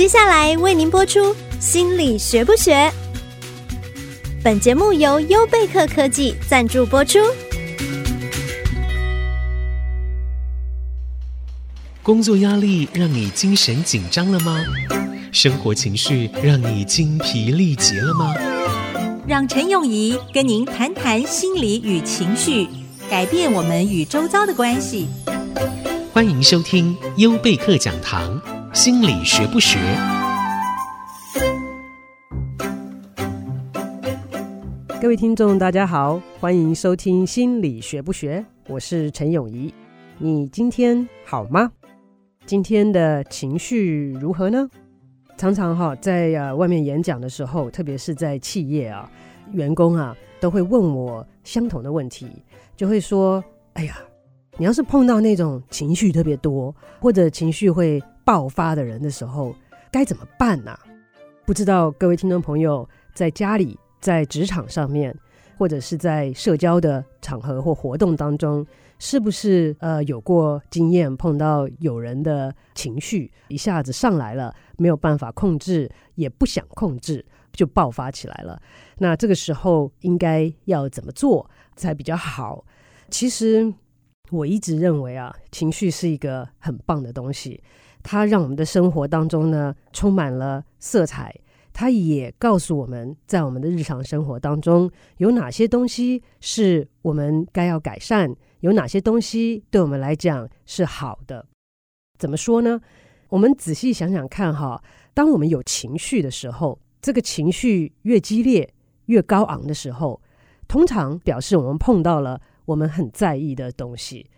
接下来为您播出《心理学不学》。本节目由优贝克科技赞助播出。工作压力让你精神紧张了吗？生活情绪让你精疲力竭了吗？让陈永仪跟您谈谈心理与情绪，改变我们与周遭的关系。欢迎收听优贝克讲堂，心理学不学？各位听众，大家好，欢迎收听《心理学不学》，我是陈永仪。你今天好吗？今天的情绪如何呢？常常哈在呃外面演讲的时候，特别是在企业啊，员工啊都会问我相同的问题，就会说：“哎呀，你要是碰到那种情绪特别多或者情绪会爆发的人的时候，该怎么办呢？”不知道各位听众朋友在家里。在职场上面，或者是在社交的场合或活动当中，是不是呃有过经验碰到有人的情绪一下子上来了，没有办法控制，也不想控制，就爆发起来了？那这个时候应该要怎么做才比较好？其实我一直认为啊，情绪是一个很棒的东西，它让我们的生活当中呢充满了色彩。它也告诉我们在我们的日常生活当中，有哪些东西是我们该要改善，有哪些东西对我们来讲是好的。怎么说呢？我们仔细想想看哈，当我们有情绪的时候，这个情绪越激烈、越高昂的时候，通常表示我们碰到了我们很在意的东西。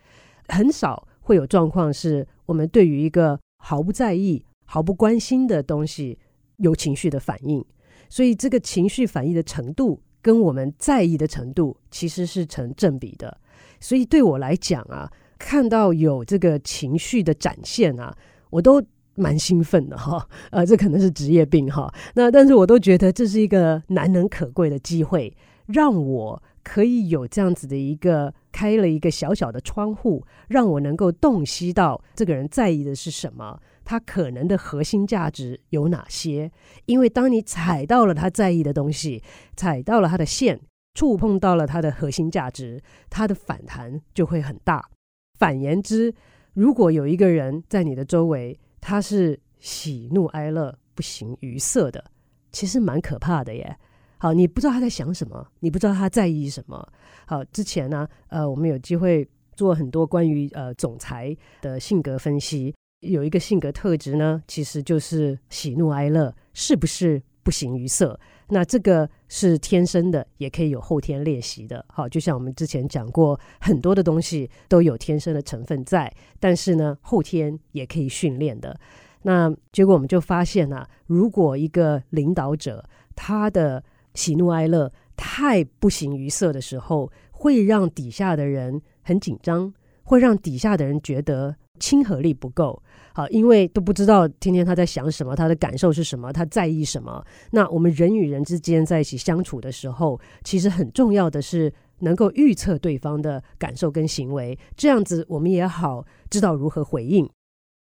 很少会有状况是我们对于一个毫不在意、毫不关心的东西。有情绪的反应，所以这个情绪反应的程度跟我们在意的程度其实是成正比的。所以对我来讲啊，看到有这个情绪的展现啊，我都蛮兴奋的哈。呃，这可能是职业病哈。那但是我都觉得这是一个难能可贵的机会，让我可以有这样子的一个开了一个小小的窗户，让我能够洞悉到这个人在意的是什么。他可能的核心价值有哪些？因为当你踩到了他在意的东西，踩到了他的线，触碰到了他的核心价值，他的反弹就会很大。反言之，如果有一个人在你的周围，他是喜怒哀乐不形于色的，其实蛮可怕的耶。好，你不知道他在想什么，你不知道他在意什么。好，之前呢，呃，我们有机会做很多关于呃总裁的性格分析。有一个性格特质呢，其实就是喜怒哀乐是不是不形于色？那这个是天生的，也可以有后天练习的。好，就像我们之前讲过，很多的东西都有天生的成分在，但是呢，后天也可以训练的。那结果我们就发现啊，如果一个领导者他的喜怒哀乐太不形于色的时候，会让底下的人很紧张，会让底下的人觉得亲和力不够。好，因为都不知道天天他在想什么，他的感受是什么，他在意什么。那我们人与人之间在一起相处的时候，其实很重要的是能够预测对方的感受跟行为，这样子我们也好知道如何回应。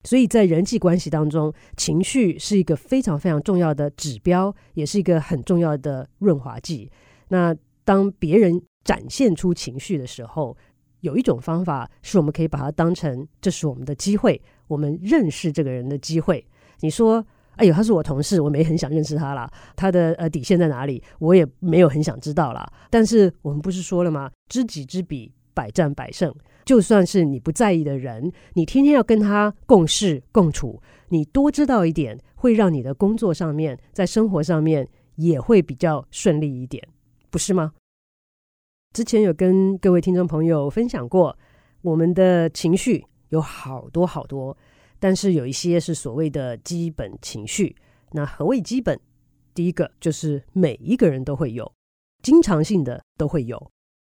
所以在人际关系当中，情绪是一个非常非常重要的指标，也是一个很重要的润滑剂。那当别人展现出情绪的时候，有一种方法是我们可以把它当成这是我们的机会。我们认识这个人的机会，你说，哎呦，他是我同事，我没很想认识他啦。他的呃底线在哪里？我也没有很想知道啦。但是我们不是说了吗？知己知彼，百战百胜。就算是你不在意的人，你天天要跟他共事共处，你多知道一点，会让你的工作上面，在生活上面也会比较顺利一点，不是吗？之前有跟各位听众朋友分享过，我们的情绪。有好多好多，但是有一些是所谓的基本情绪。那何谓基本？第一个就是每一个人都会有，经常性的都会有。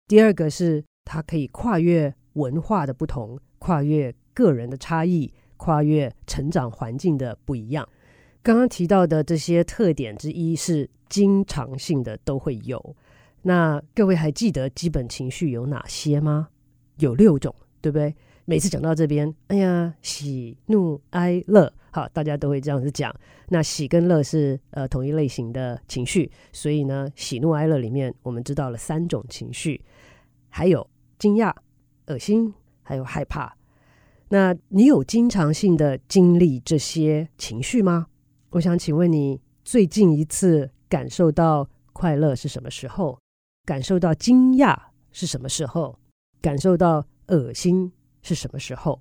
第二个是它可以跨越文化的不同，跨越个人的差异，跨越成长环境的不一样。刚刚提到的这些特点之一是经常性的都会有。那各位还记得基本情绪有哪些吗？有六种，对不对？每次讲到这边，哎呀，喜怒哀乐，好，大家都会这样子讲。那喜跟乐是呃同一类型的情绪，所以呢，喜怒哀乐里面我们知道了三种情绪，还有惊讶、恶心，还有害怕。那你有经常性的经历这些情绪吗？我想请问你，最近一次感受到快乐是什么时候？感受到惊讶是什么时候？感受到恶心是什么时候？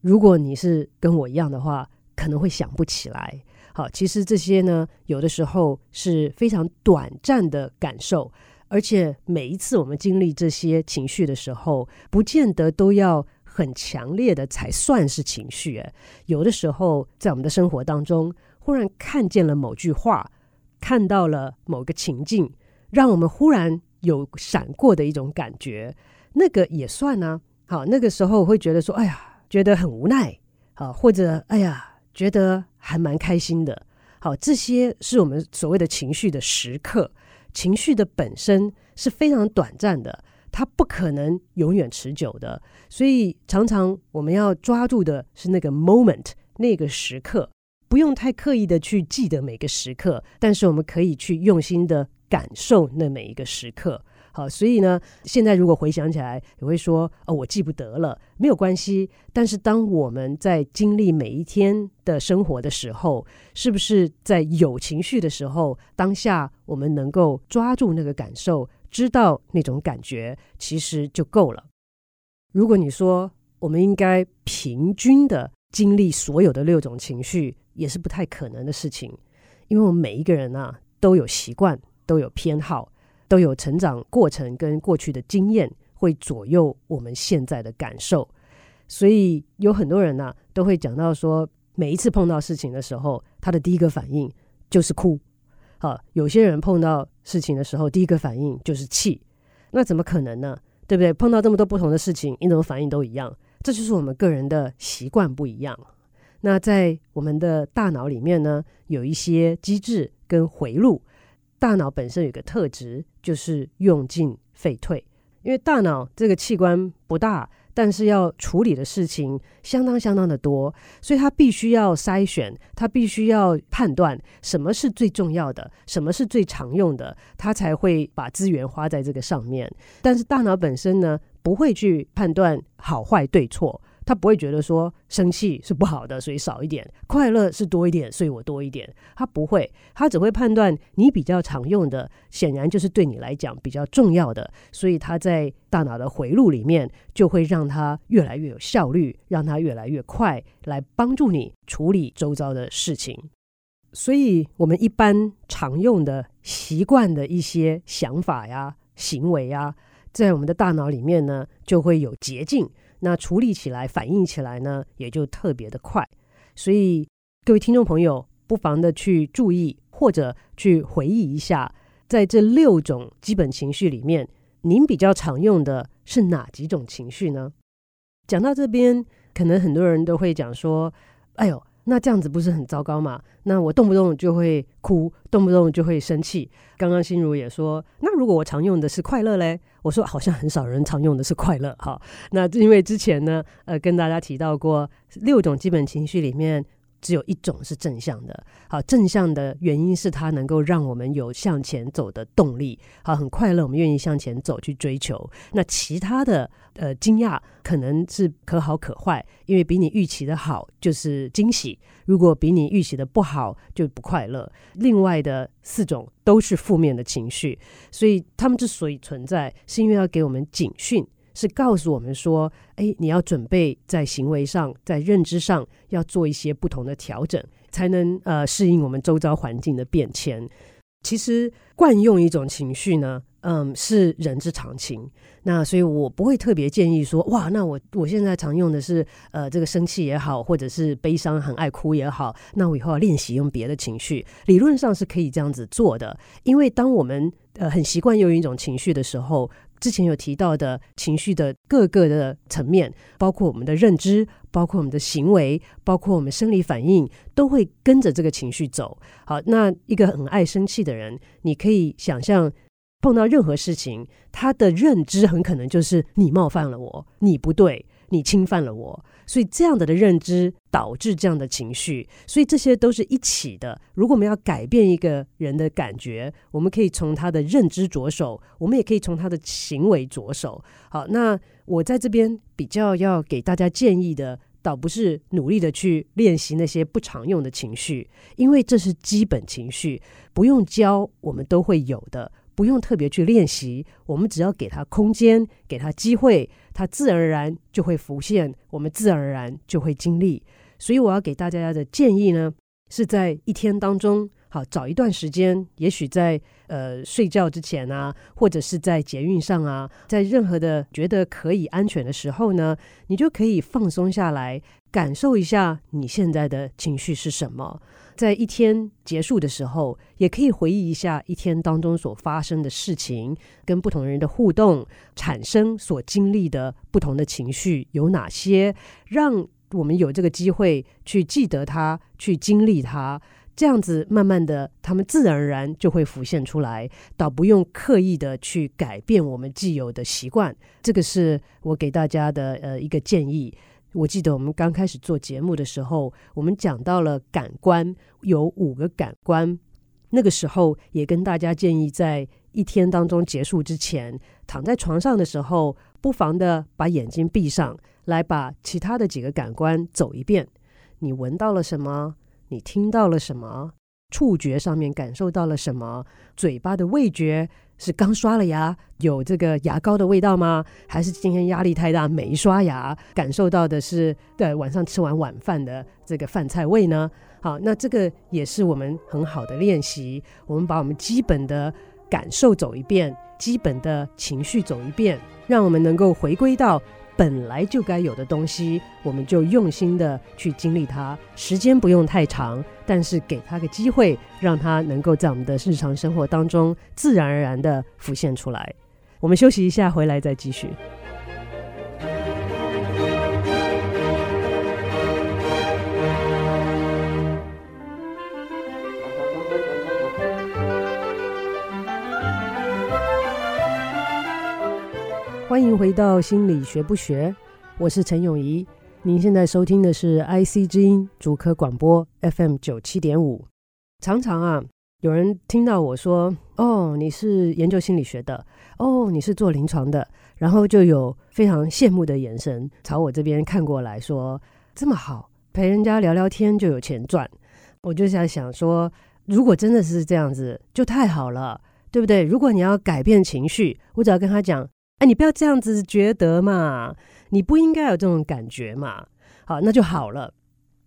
如果你是跟我一样的话，可能会想不起来，好，其实这些呢，有的时候是非常短暂的感受，而且每一次我们经历这些情绪的时候，不见得都要很强烈的才算是情绪。哎，有的时候在我们的生活当中，忽然看见了某句话，看到了某个情境，让我们忽然有闪过的一种感觉，那个也算呢。好，那个时候会觉得说，哎呀，觉得很无奈，好，或者哎呀。觉得还蛮开心的，好，这些是我们所谓的情绪的时刻。情绪的本身是非常短暂的，它不可能永远持久的，所以常常我们要抓住的是那个 moment，那个时刻，不用太刻意的去记得每个时刻，但是我们可以去用心的感受那每一个时刻。好，所以呢，现在如果回想起来，也会说哦，我记不得了，没有关系。但是当我们在经历每一天的生活的时候，是不是在有情绪的时候，当下我们能够抓住那个感受，知道那种感觉，其实就够了。如果你说我们应该平均的经历所有的六种情绪，也是不太可能的事情，因为我们每一个人啊都有习惯，都有偏好。都有成长过程跟过去的经验会左右我们现在的感受，所以有很多人呢、都会讲到说，每一次碰到事情的时候，他的第一个反应就是哭。好，有些人碰到事情的时候，第一个反应就是气。那怎么可能呢？对不对？碰到这么多不同的事情，你怎么反应都一样？这就是我们个人的习惯不一样。那在我们的大脑里面呢，有一些机制跟回路。大脑本身有个特质，就是用进废退。因为大脑这个器官不大，但是要处理的事情相当相当的多，所以它必须要筛选，它必须要判断什么是最重要的，什么是最常用的，它才会把资源花在这个上面。但是大脑本身呢，不会去判断好坏对错。他不会觉得说生气是不好的，所以少一点；快乐是多一点，所以我多一点。他不会，他只会判断你比较常用的，显然就是对你来讲比较重要的，所以他在大脑的回路里面就会让他越来越有效率，让他越来越快来帮助你处理周遭的事情。所以，我们一般常用的习惯的一些想法呀、行为呀，在我们的大脑里面呢，就会有捷径。那处理起来、反应起来呢，也就特别的快。所以各位听众朋友，不妨的去注意或者去回忆一下，在这六种基本情绪里面，您比较常用的是哪几种情绪呢？讲到这边，可能很多人都会讲说：“哎呦。”那这样子不是很糟糕吗？那我动不动就会哭，动不动就会生气。刚刚心如也说，那如果我常用的是快乐嘞？我说好像很少人常用的是快乐。哈，那因为之前呢，呃，跟大家提到过六种基本情绪里面。只有一种是正向的，好，正向的原因是它能够让我们有向前走的动力，好，很快乐，我们愿意向前走去追求。那其他的，呃，惊讶可能是可好可坏，因为比你预期的好就是惊喜，如果比你预期的不好就不快乐。另外的四种都是负面的情绪，所以他们之所以存在，是因为要给我们警讯。是告诉我们说，哎，你要准备在行为上、在认知上要做一些不同的调整，才能呃适应我们周遭环境的变迁。其实惯用一种情绪呢，嗯，是人之常情。那所以我不会特别建议说，哇，那我我现在常用的是呃这个生气也好，或者是悲伤很爱哭也好，那我以后要练习用别的情绪。理论上是可以这样子做的，因为当我们呃很习惯用一种情绪的时候。之前有提到的情绪的各个的层面，包括我们的认知，包括我们的行为，包括我们生理反应，都会跟着这个情绪走。好，那一个很爱生气的人，你可以想象，碰到任何事情，他的认知很可能就是你冒犯了我，你不对，你侵犯了我。所以这样的的认知导致这样的情绪，所以这些都是一起的。如果我们要改变一个人的感觉，我们可以从他的认知着手，我们也可以从他的行为着手。好，那我在这边比较要给大家建议的，倒不是努力的去练习那些不常用的情绪，因为这是基本情绪，不用教，我们都会有的。不用特别去练习，我们只要给他空间，给他机会，它自然而然就会浮现，我们自然而然就会经历。所以我要给大家的建议呢，是在一天当中，好，找一段时间，也许在呃睡觉之前啊，或者是在捷运上啊，在任何的觉得可以安全的时候呢，你就可以放松下来，感受一下你现在的情绪是什么。在一天结束的时候，也可以回忆一下一天当中所发生的事情，跟不同人的互动，产生所经历的不同的情绪有哪些，让我们有这个机会去记得它，去经历它，这样子慢慢的，他们自然而然就会浮现出来，倒不用刻意的去改变我们既有的习惯。这个是我给大家的呃一个建议。我记得我们刚开始做节目的时候，我们讲到了感官有五个感官。那个时候也跟大家建议，在一天当中结束之前，躺在床上的时候，不妨的把眼睛闭上，来把其他的几个感官走一遍。你闻到了什么？你听到了什么？触觉上面感受到了什么？嘴巴的味觉。是刚刷了牙，有这个牙膏的味道吗？还是今天压力太大没刷牙，感受到的是对晚上吃完晚饭的这个饭菜味呢？好，那这个也是我们很好的练习。我们把我们基本的感受走一遍，基本的情绪走一遍，让我们能够回归到。本来就该有的东西，我们就用心的去经历它。时间不用太长，但是给他个机会，让他能够在我们的日常生活当中自然而然的浮现出来。我们休息一下，回来再继续。欢迎回到心理学不学，我是陈永仪。您现在收听的是 IC 之音竹科广播 FM 九七点五。常常啊，有人听到我说：“哦，你是研究心理学的，哦，你是做临床的。”然后就有非常羡慕的眼神朝我这边看过来说：“这么好，陪人家聊聊天就有钱赚。”我就在想说，如果真的是这样子，就太好了，对不对？如果你要改变情绪，我只要跟他讲。哎，你不要这样子觉得嘛，你不应该有这种感觉嘛。好，那就好了。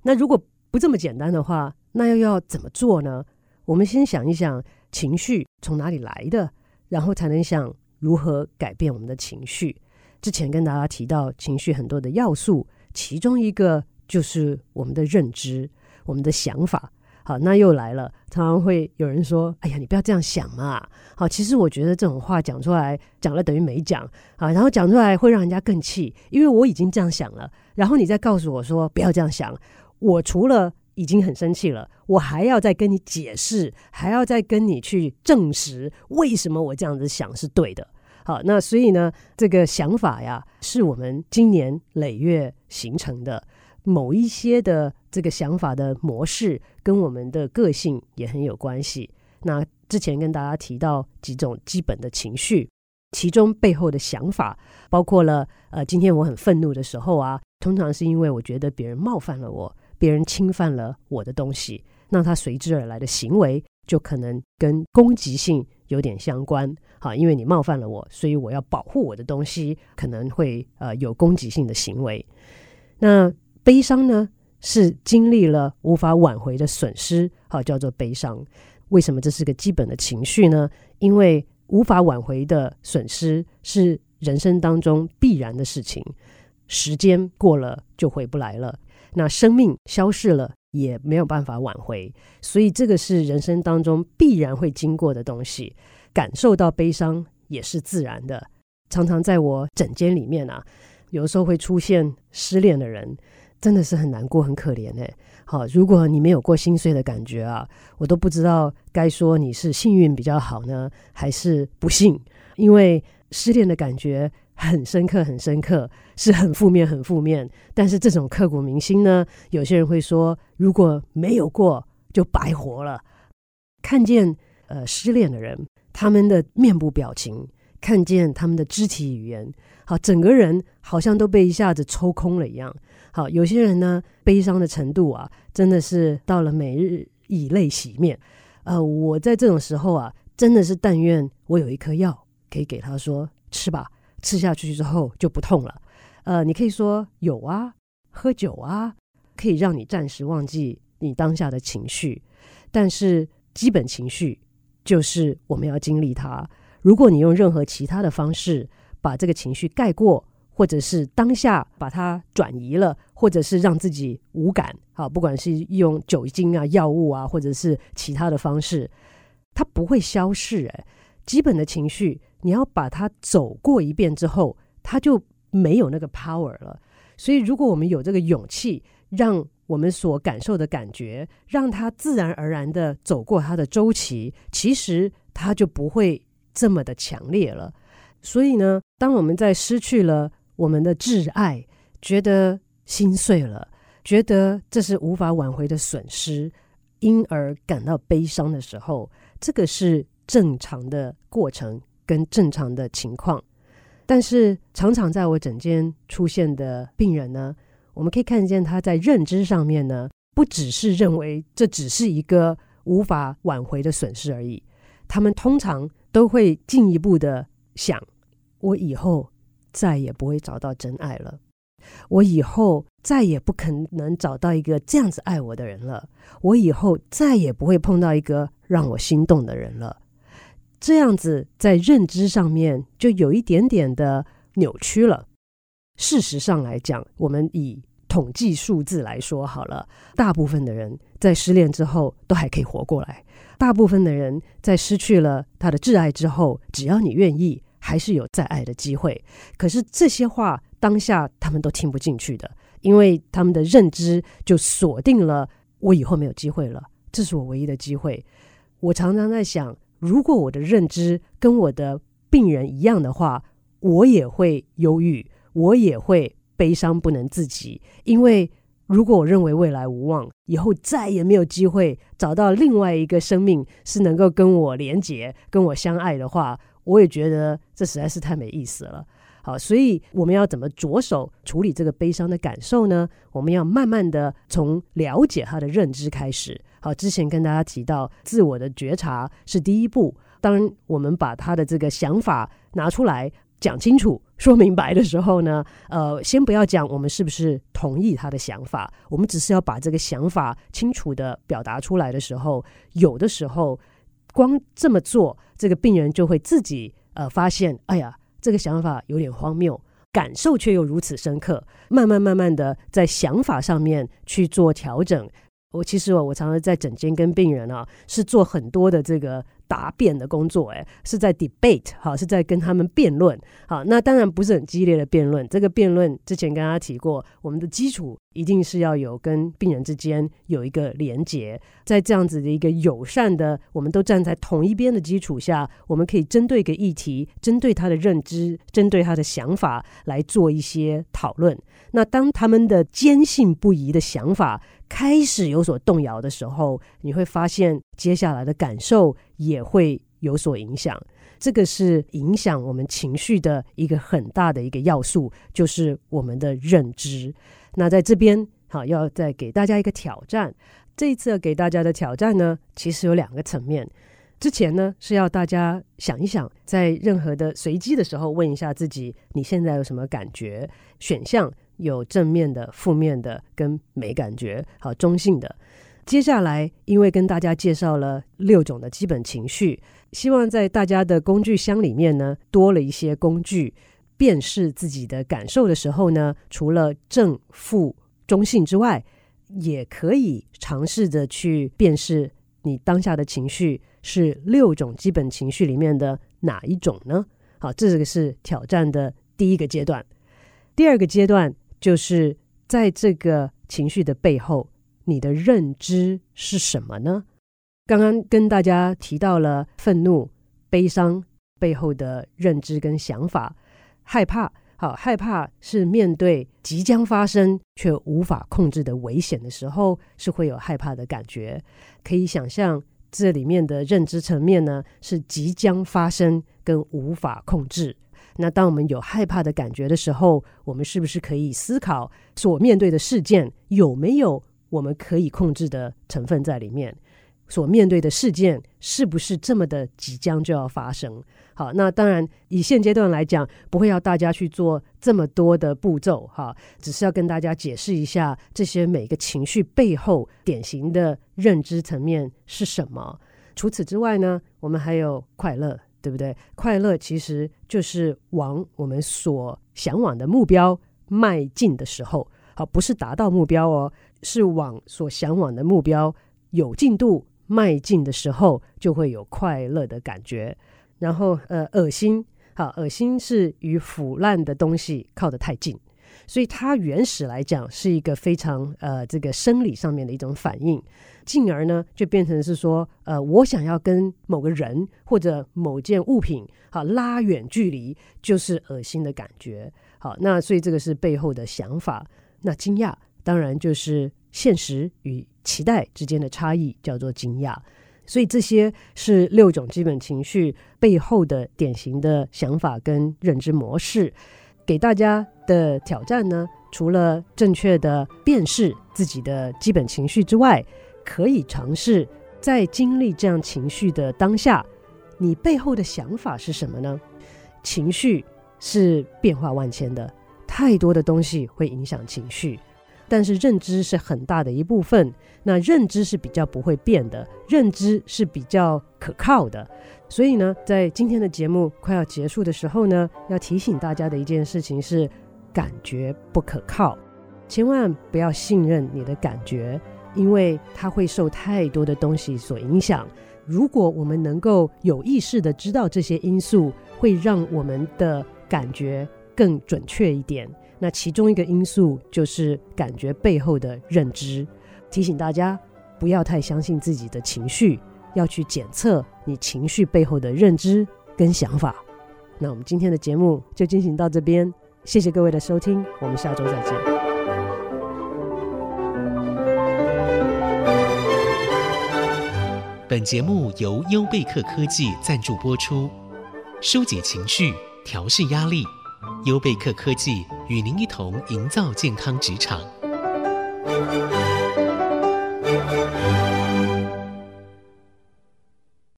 那如果不这么简单的话，那又要怎么做呢？我们先想一想情绪从哪里来的，然后才能想如何改变我们的情绪。之前跟大家提到情绪很多的要素，其中一个就是我们的认知，我们的想法。好，那又来了。常常会有人说：“哎呀，你不要这样想嘛。”好，其实我觉得这种话讲出来，讲了等于没讲啊。然后讲出来会让人家更气，因为我已经这样想了。然后你再告诉我说不要这样想，我除了已经很生气了，我还要再跟你解释，还要再跟你去证实为什么我这样子想是对的。好，那所以呢，这个想法呀，是我们今年累月形成的。某一些的这个想法的模式跟我们的个性也很有关系。那之前跟大家提到几种基本的情绪，其中背后的想法包括了，呃，今天我很愤怒的时候啊，通常是因为我觉得别人冒犯了我，别人侵犯了我的东西，那他随之而来的行为就可能跟攻击性有点相关。好，因为你冒犯了我，所以我要保护我的东西，可能会呃有攻击性的行为。那悲伤呢，是经历了无法挽回的损失，好，叫做悲伤。为什么这是个基本的情绪呢？因为无法挽回的损失是人生当中必然的事情，时间过了就回不来了。那生命消逝了也没有办法挽回，所以这个是人生当中必然会经过的东西。感受到悲伤也是自然的。常常在我枕间里面啊，有时候会出现失恋的人。真的是很难过，很可怜哎。好，如果你没有过心碎的感觉啊，我都不知道该说你是幸运比较好呢，还是不幸。因为失恋的感觉很深刻，很深刻，是很负面，很负面。但是这种刻骨铭心呢，有些人会说，如果没有过，就白活了。看见呃失恋的人，他们的面部表情，看见他们的肢体语言，好，整个人好像都被一下子抽空了一样。好，有些人呢，悲伤的程度啊，真的是到了每日以泪洗面。呃，我在这种时候啊，真的是但愿我有一颗药可以给他说吃吧。吃下去之后就不痛了，呃，你可以说有啊，喝酒啊，可以让你暂时忘记你当下的情绪，但是基本情绪就是我们要经历它。如果你用任何其他的方式把这个情绪盖过，或者是当下把它转移了，或者是让自己无感，好，不管是用酒精啊、药物啊，或者是其他的方式，它不会消逝。哎，基本的情绪。你要把它走过一遍之后，它就没有那个 power 了。所以，如果我们有这个勇气，让我们所感受的感觉，让它自然而然的走过它的周期，其实它就不会这么的强烈了。所以呢，当我们在失去了我们的挚爱，觉得心碎了，觉得这是无法挽回的损失，因而感到悲伤的时候，这个是正常的过程。跟正常的情况，但是常常在我诊间出现的病人呢，我们可以看见他在认知上面呢，不只是认为这只是一个无法挽回的损失而已，他们通常都会进一步的想：我以后再也不会找到真爱了，我以后再也不可能找到一个这样子爱我的人了，我以后再也不会碰到一个让我心动的人了。这样子在认知上面就有一点点的扭曲了。事实上来讲，我们以统计数字来说好了，大部分的人在失恋之后都还可以活过来。大部分的人在失去了他的挚爱之后，只要你愿意，还是有再爱的机会。可是这些话当下他们都听不进去的，因为他们的认知就锁定了我以后没有机会了，这是我唯一的机会。我常常在想。如果我的认知跟我的病人一样的话，我也会忧郁，我也会悲伤不能自己。因为如果我认为未来无望，以后再也没有机会找到另外一个生命是能够跟我连结、跟我相爱的话，我也觉得这实在是太没意思了。好，所以我们要怎么着手处理这个悲伤的感受呢？我们要慢慢的从了解他的认知开始。好，之前跟大家提到，自我的觉察是第一步。当我们把他的这个想法拿出来讲清楚、说明白的时候呢，呃，先不要讲我们是不是同意他的想法，我们只是要把这个想法清楚的表达出来的时候，有的时候光这么做，这个病人就会自己呃发现，哎呀。这个想法有点荒谬，感受却又如此深刻。慢慢慢慢的，在想法上面去做调整。我其实我我常常在诊间跟病人啊，是做很多的这个。答辩的工作，哎，是在 debate，好，是在跟他们辩论，好，那当然不是很激烈的辩论。这个辩论之前跟大家提过，我们的基础一定是要有跟病人之间有一个连结，在这样子的一个友善的，我们都站在同一边的基础下，我们可以针对一个议题，针对他的认知，针对他的想法来做一些讨论。那当他们的坚信不疑的想法开始有所动摇的时候，你会发现接下来的感受也会有所影响。这个是影响我们情绪的一个很大的一个要素，就是我们的认知。那在这边，好，要再给大家一个挑战。这一次要给大家的挑战呢，其实有两个层面。之前呢，是要大家想一想，在任何的随机的时候，问一下自己，你现在有什么感觉？选项。有正面的、负面的跟没感觉，好，中性的。接下来，因为跟大家介绍了六种的基本情绪，希望在大家的工具箱里面呢，多了一些工具，辨识自己的感受的时候呢，除了正、负、中性之外，也可以尝试着去辨识你当下的情绪是六种基本情绪里面的哪一种呢？好，这个是挑战的第一个阶段。第二个阶段。就是在这个情绪的背后，你的认知是什么呢？刚刚跟大家提到了愤怒、悲伤背后的认知跟想法，害怕。好，害怕是面对即将发生却无法控制的危险的时候，是会有害怕的感觉。可以想象，这里面的认知层面呢，是即将发生跟无法控制。那当我们有害怕的感觉的时候，我们是不是可以思考所面对的事件有没有我们可以控制的成分在里面？所面对的事件是不是这么的即将就要发生？好，那当然以现阶段来讲，不会要大家去做这么多的步骤哈，只是要跟大家解释一下这些每个情绪背后典型的认知层面是什么。除此之外呢，我们还有快乐，对不对？快乐其实就是往我们所向往的目标迈进的时候，好，不是达到目标哦，是往所向往的目标有进度。迈进的时候就会有快乐的感觉，然后呃，恶心，好，恶心是与腐烂的东西靠得太近，所以它原始来讲是一个非常呃这个生理上面的一种反应，进而呢就变成是说呃我想要跟某个人或者某件物品好拉远距离，就是恶心的感觉，好，那所以这个是背后的想法，那惊讶当然就是现实与。期待之间的差异叫做惊讶，所以这些是六种基本情绪背后的典型的想法跟认知模式。给大家的挑战呢，除了正确的辨识自己的基本情绪之外，可以尝试在经历这样情绪的当下，你背后的想法是什么呢？情绪是变化万千的，太多的东西会影响情绪。但是认知是很大的一部分，那认知是比较不会变的，认知是比较可靠的。所以呢，在今天的节目快要结束的时候呢，要提醒大家的一件事情是：感觉不可靠，千万不要信任你的感觉，因为它会受太多的东西所影响。如果我们能够有意识的知道这些因素，会让我们的感觉更准确一点。那其中一个因素就是感觉背后的认知，提醒大家不要太相信自己的情绪，要去检测你情绪背后的认知跟想法。那我们今天的节目就进行到这边，谢谢各位的收听，我们下周再见。本节目由优贝克科技赞助播出，疏解情绪，调试压力。优贝克科技与您一同营造健康职场。